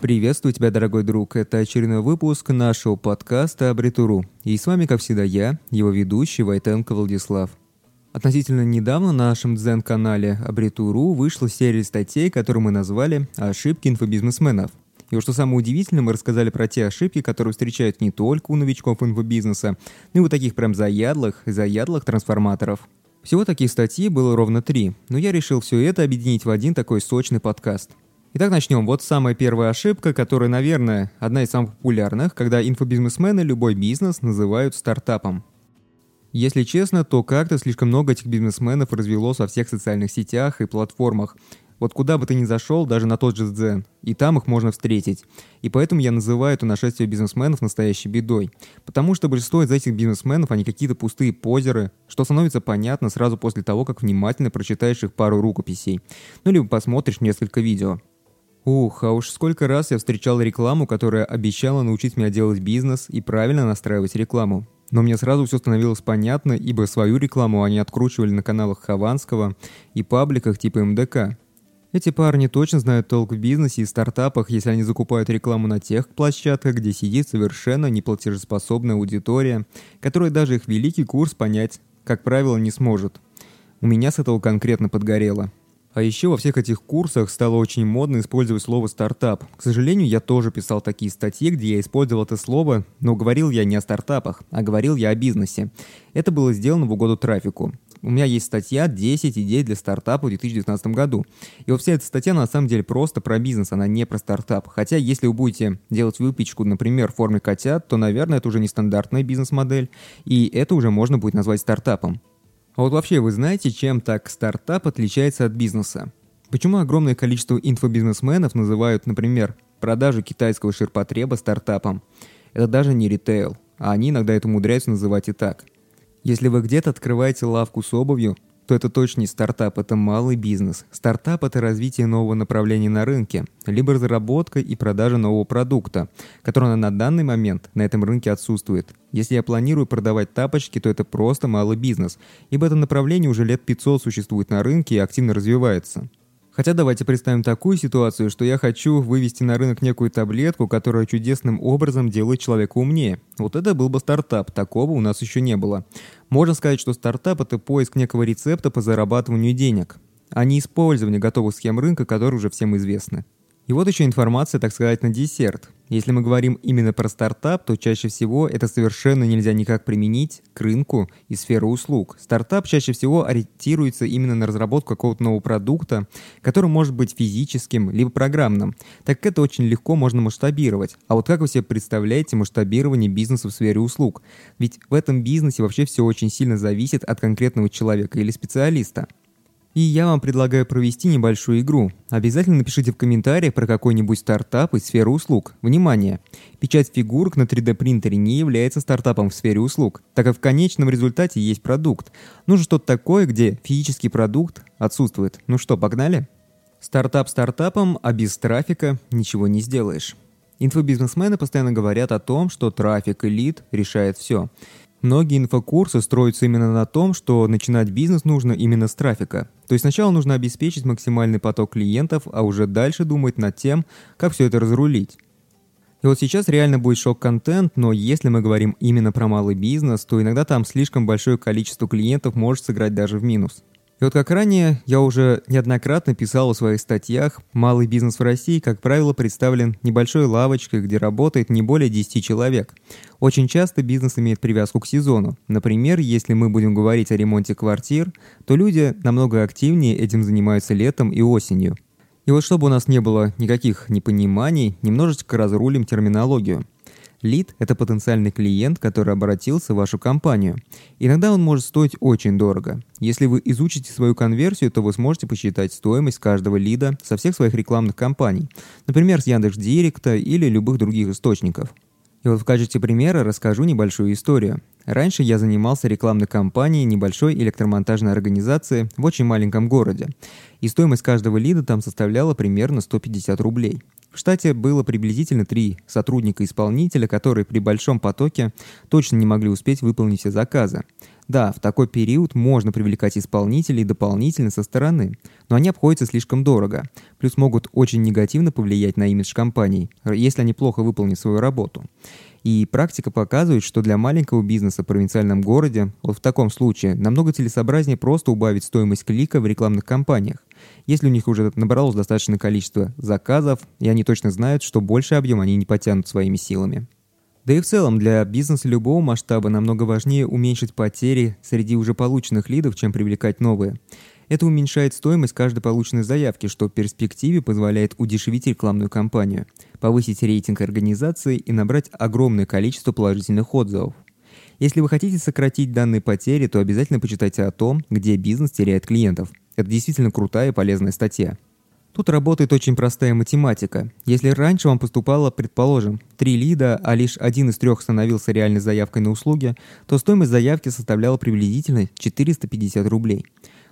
Приветствую тебя, дорогой друг. Это очередной выпуск нашего подкаста «Абритуру». И с вами, как всегда, я, его ведущий Войтенко Владислав. Относительно недавно на нашем дзен-канале Абритуру вышла серия статей, которую мы назвали «Ошибки инфобизнесменов». И вот что самое удивительное, мы рассказали про те ошибки, которые встречают не только у новичков инфобизнеса, но и у таких прям заядлых, заядлых трансформаторов. Всего таких статей было ровно три, но я решил все это объединить в один такой сочный подкаст. Итак, начнем. Вот самая первая ошибка, которая, наверное, одна из самых популярных, когда инфобизнесмены любой бизнес называют стартапом. Если честно, то как-то слишком много этих бизнесменов развелось во всех социальных сетях и платформах. Вот куда бы ты ни зашел, даже на тот же Дзен, и там их можно встретить. И поэтому я называю это нашествие бизнесменов настоящей бедой. Потому что большинство из этих бизнесменов, они какие-то пустые позеры, что становится понятно сразу после того, как внимательно прочитаешь их пару рукописей. Ну, либо посмотришь несколько видео. Ух, а уж сколько раз я встречал рекламу, которая обещала научить меня делать бизнес и правильно настраивать рекламу. Но мне сразу все становилось понятно, ибо свою рекламу они откручивали на каналах Хованского и пабликах типа МДК. Эти парни точно знают толк в бизнесе и стартапах, если они закупают рекламу на тех площадках, где сидит совершенно неплатежеспособная аудитория, которая даже их великий курс понять, как правило, не сможет. У меня с этого конкретно подгорело. А еще во всех этих курсах стало очень модно использовать слово «стартап». К сожалению, я тоже писал такие статьи, где я использовал это слово, но говорил я не о стартапах, а говорил я о бизнесе. Это было сделано в угоду трафику. У меня есть статья «10 идей для стартапа в 2019 году». И вот вся эта статья на самом деле просто про бизнес, она не про стартап. Хотя если вы будете делать выпечку, например, в форме котят, то, наверное, это уже не стандартная бизнес-модель, и это уже можно будет назвать стартапом. А вот вообще вы знаете, чем так стартап отличается от бизнеса? Почему огромное количество инфобизнесменов называют, например, продажу китайского ширпотреба стартапом? Это даже не ритейл, а они иногда это умудряются называть и так – если вы где-то открываете лавку с обувью, то это точно не стартап, это малый бизнес. Стартап – это развитие нового направления на рынке, либо разработка и продажа нового продукта, который на данный момент на этом рынке отсутствует. Если я планирую продавать тапочки, то это просто малый бизнес, ибо это направление уже лет 500 существует на рынке и активно развивается. Хотя давайте представим такую ситуацию, что я хочу вывести на рынок некую таблетку, которая чудесным образом делает человека умнее. Вот это был бы стартап, такого у нас еще не было. Можно сказать, что стартап – это поиск некого рецепта по зарабатыванию денег, а не использование готовых схем рынка, которые уже всем известны. И вот еще информация, так сказать, на десерт. Если мы говорим именно про стартап, то чаще всего это совершенно нельзя никак применить к рынку и сферу услуг. Стартап чаще всего ориентируется именно на разработку какого-то нового продукта, который может быть физическим либо программным, так как это очень легко можно масштабировать. А вот как вы себе представляете масштабирование бизнеса в сфере услуг? Ведь в этом бизнесе вообще все очень сильно зависит от конкретного человека или специалиста. И я вам предлагаю провести небольшую игру. Обязательно напишите в комментариях про какой-нибудь стартап из сферы услуг. Внимание! Печать фигурок на 3D принтере не является стартапом в сфере услуг, так как в конечном результате есть продукт. Нужно что-то такое, где физический продукт отсутствует. Ну что, погнали? Стартап стартапом, а без трафика ничего не сделаешь. Инфобизнесмены постоянно говорят о том, что трафик и лид решает все. Многие инфокурсы строятся именно на том, что начинать бизнес нужно именно с трафика. То есть сначала нужно обеспечить максимальный поток клиентов, а уже дальше думать над тем, как все это разрулить. И вот сейчас реально будет шок-контент, но если мы говорим именно про малый бизнес, то иногда там слишком большое количество клиентов может сыграть даже в минус. И вот как ранее я уже неоднократно писал в своих статьях, малый бизнес в России, как правило, представлен небольшой лавочкой, где работает не более 10 человек. Очень часто бизнес имеет привязку к сезону. Например, если мы будем говорить о ремонте квартир, то люди намного активнее этим занимаются летом и осенью. И вот чтобы у нас не было никаких непониманий, немножечко разрулим терминологию. Лид – это потенциальный клиент, который обратился в вашу компанию. Иногда он может стоить очень дорого. Если вы изучите свою конверсию, то вы сможете посчитать стоимость каждого лида со всех своих рекламных кампаний, например, с Яндекс.Директа или любых других источников. И вот в качестве примера расскажу небольшую историю. Раньше я занимался рекламной кампанией небольшой электромонтажной организации в очень маленьком городе. И стоимость каждого лида там составляла примерно 150 рублей. В штате было приблизительно три сотрудника-исполнителя, которые при большом потоке точно не могли успеть выполнить все заказы. Да, в такой период можно привлекать исполнителей дополнительно со стороны, но они обходятся слишком дорого, плюс могут очень негативно повлиять на имидж компаний, если они плохо выполнят свою работу. И практика показывает, что для маленького бизнеса в провинциальном городе, вот в таком случае, намного целесообразнее просто убавить стоимость клика в рекламных кампаниях. Если у них уже набралось достаточное количество заказов, и они точно знают, что больший объем они не потянут своими силами. Да и в целом для бизнеса любого масштаба намного важнее уменьшить потери среди уже полученных лидов, чем привлекать новые. Это уменьшает стоимость каждой полученной заявки, что в перспективе позволяет удешевить рекламную кампанию, повысить рейтинг организации и набрать огромное количество положительных отзывов. Если вы хотите сократить данные потери, то обязательно почитайте о том, где бизнес теряет клиентов. Это действительно крутая и полезная статья. Тут работает очень простая математика. Если раньше вам поступало, предположим, три лида, а лишь один из трех становился реальной заявкой на услуги, то стоимость заявки составляла приблизительно 450 рублей.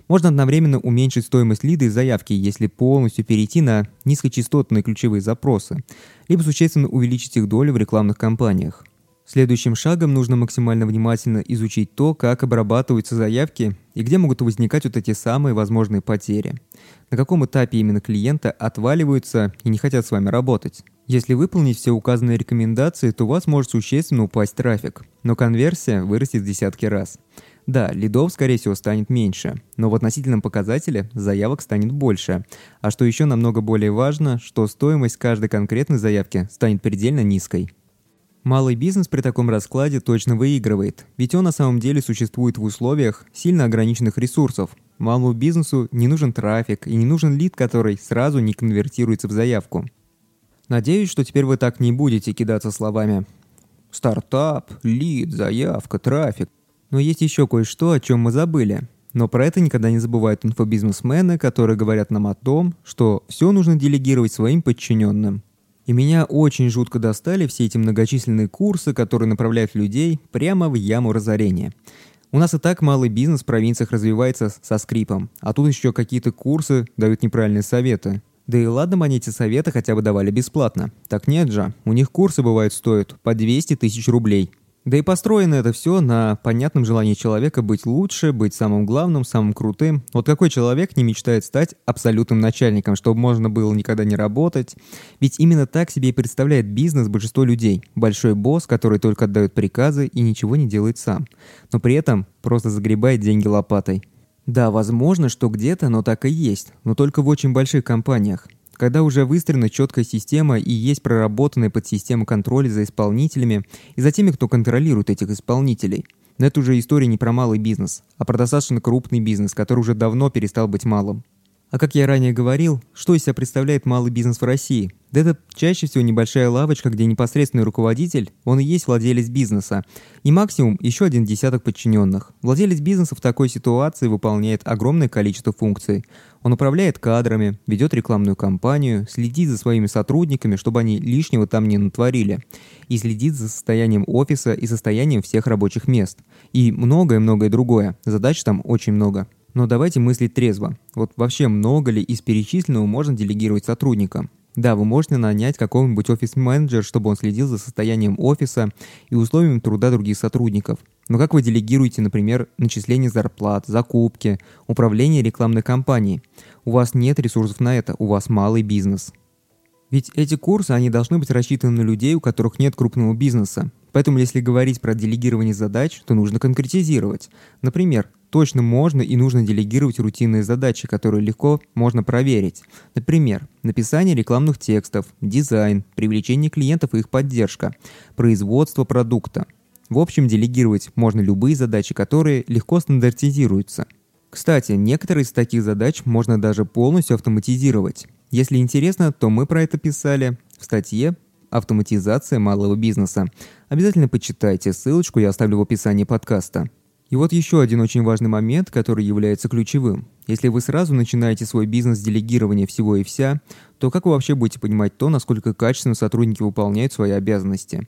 Можно одновременно уменьшить стоимость лида и заявки, если полностью перейти на низкочастотные ключевые запросы, либо существенно увеличить их долю в рекламных кампаниях. Следующим шагом нужно максимально внимательно изучить то, как обрабатываются заявки и где могут возникать вот эти самые возможные потери. На каком этапе именно клиента отваливаются и не хотят с вами работать. Если выполнить все указанные рекомендации, то у вас может существенно упасть трафик, но конверсия вырастет в десятки раз. Да, лидов, скорее всего, станет меньше, но в относительном показателе заявок станет больше. А что еще намного более важно, что стоимость каждой конкретной заявки станет предельно низкой. Малый бизнес при таком раскладе точно выигрывает, ведь он на самом деле существует в условиях сильно ограниченных ресурсов. Малому бизнесу не нужен трафик и не нужен лид, который сразу не конвертируется в заявку. Надеюсь, что теперь вы так не будете кидаться словами «стартап», «лид», «заявка», «трафик». Но есть еще кое-что, о чем мы забыли. Но про это никогда не забывают инфобизнесмены, которые говорят нам о том, что все нужно делегировать своим подчиненным. И меня очень жутко достали все эти многочисленные курсы, которые направляют людей прямо в яму разорения. У нас и так малый бизнес в провинциях развивается со скрипом, а тут еще какие-то курсы дают неправильные советы. Да и ладно бы они эти советы хотя бы давали бесплатно. Так нет же, у них курсы бывают стоят по 200 тысяч рублей. Да и построено это все на понятном желании человека быть лучше, быть самым главным, самым крутым. Вот какой человек не мечтает стать абсолютным начальником, чтобы можно было никогда не работать? Ведь именно так себе и представляет бизнес большинство людей. Большой босс, который только отдает приказы и ничего не делает сам. Но при этом просто загребает деньги лопатой. Да, возможно, что где-то оно так и есть, но только в очень больших компаниях. Когда уже выстроена четкая система и есть проработанная подсистема контроля за исполнителями и за теми, кто контролирует этих исполнителей. Но это уже история не про малый бизнес, а про достаточно крупный бизнес, который уже давно перестал быть малым. А как я ранее говорил, что из себя представляет малый бизнес в России? Да это чаще всего небольшая лавочка, где непосредственный руководитель, он и есть владелец бизнеса, и максимум еще один десяток подчиненных. Владелец бизнеса в такой ситуации выполняет огромное количество функций. Он управляет кадрами, ведет рекламную кампанию, следит за своими сотрудниками, чтобы они лишнего там не натворили, и следит за состоянием офиса и состоянием всех рабочих мест. И многое-многое другое. Задач там очень много. Но давайте мыслить трезво. Вот вообще много ли из перечисленного можно делегировать сотрудникам? Да, вы можете нанять какого-нибудь офис-менеджера, чтобы он следил за состоянием офиса и условиями труда других сотрудников. Но как вы делегируете, например, начисление зарплат, закупки, управление рекламной кампанией? У вас нет ресурсов на это, у вас малый бизнес. Ведь эти курсы, они должны быть рассчитаны на людей, у которых нет крупного бизнеса. Поэтому если говорить про делегирование задач, то нужно конкретизировать. Например, точно можно и нужно делегировать рутинные задачи, которые легко можно проверить. Например, написание рекламных текстов, дизайн, привлечение клиентов и их поддержка, производство продукта. В общем, делегировать можно любые задачи, которые легко стандартизируются. Кстати, некоторые из таких задач можно даже полностью автоматизировать. Если интересно, то мы про это писали в статье «Автоматизация малого бизнеса». Обязательно почитайте, ссылочку я оставлю в описании подкаста. И вот еще один очень важный момент, который является ключевым. Если вы сразу начинаете свой бизнес делегирования всего и вся, то как вы вообще будете понимать то, насколько качественно сотрудники выполняют свои обязанности?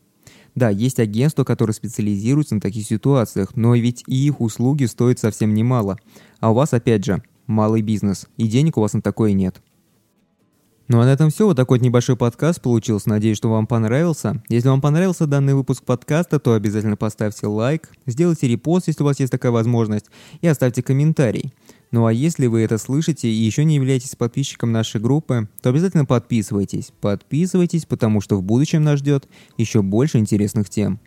Да, есть агентства, которые специализируются на таких ситуациях, но ведь и их услуги стоят совсем немало. А у вас, опять же, малый бизнес, и денег у вас на такое нет. Ну а на этом все. Вот такой вот небольшой подкаст получился. Надеюсь, что вам понравился. Если вам понравился данный выпуск подкаста, то обязательно поставьте лайк, сделайте репост, если у вас есть такая возможность, и оставьте комментарий. Ну а если вы это слышите и еще не являетесь подписчиком нашей группы, то обязательно подписывайтесь. Подписывайтесь, потому что в будущем нас ждет еще больше интересных тем.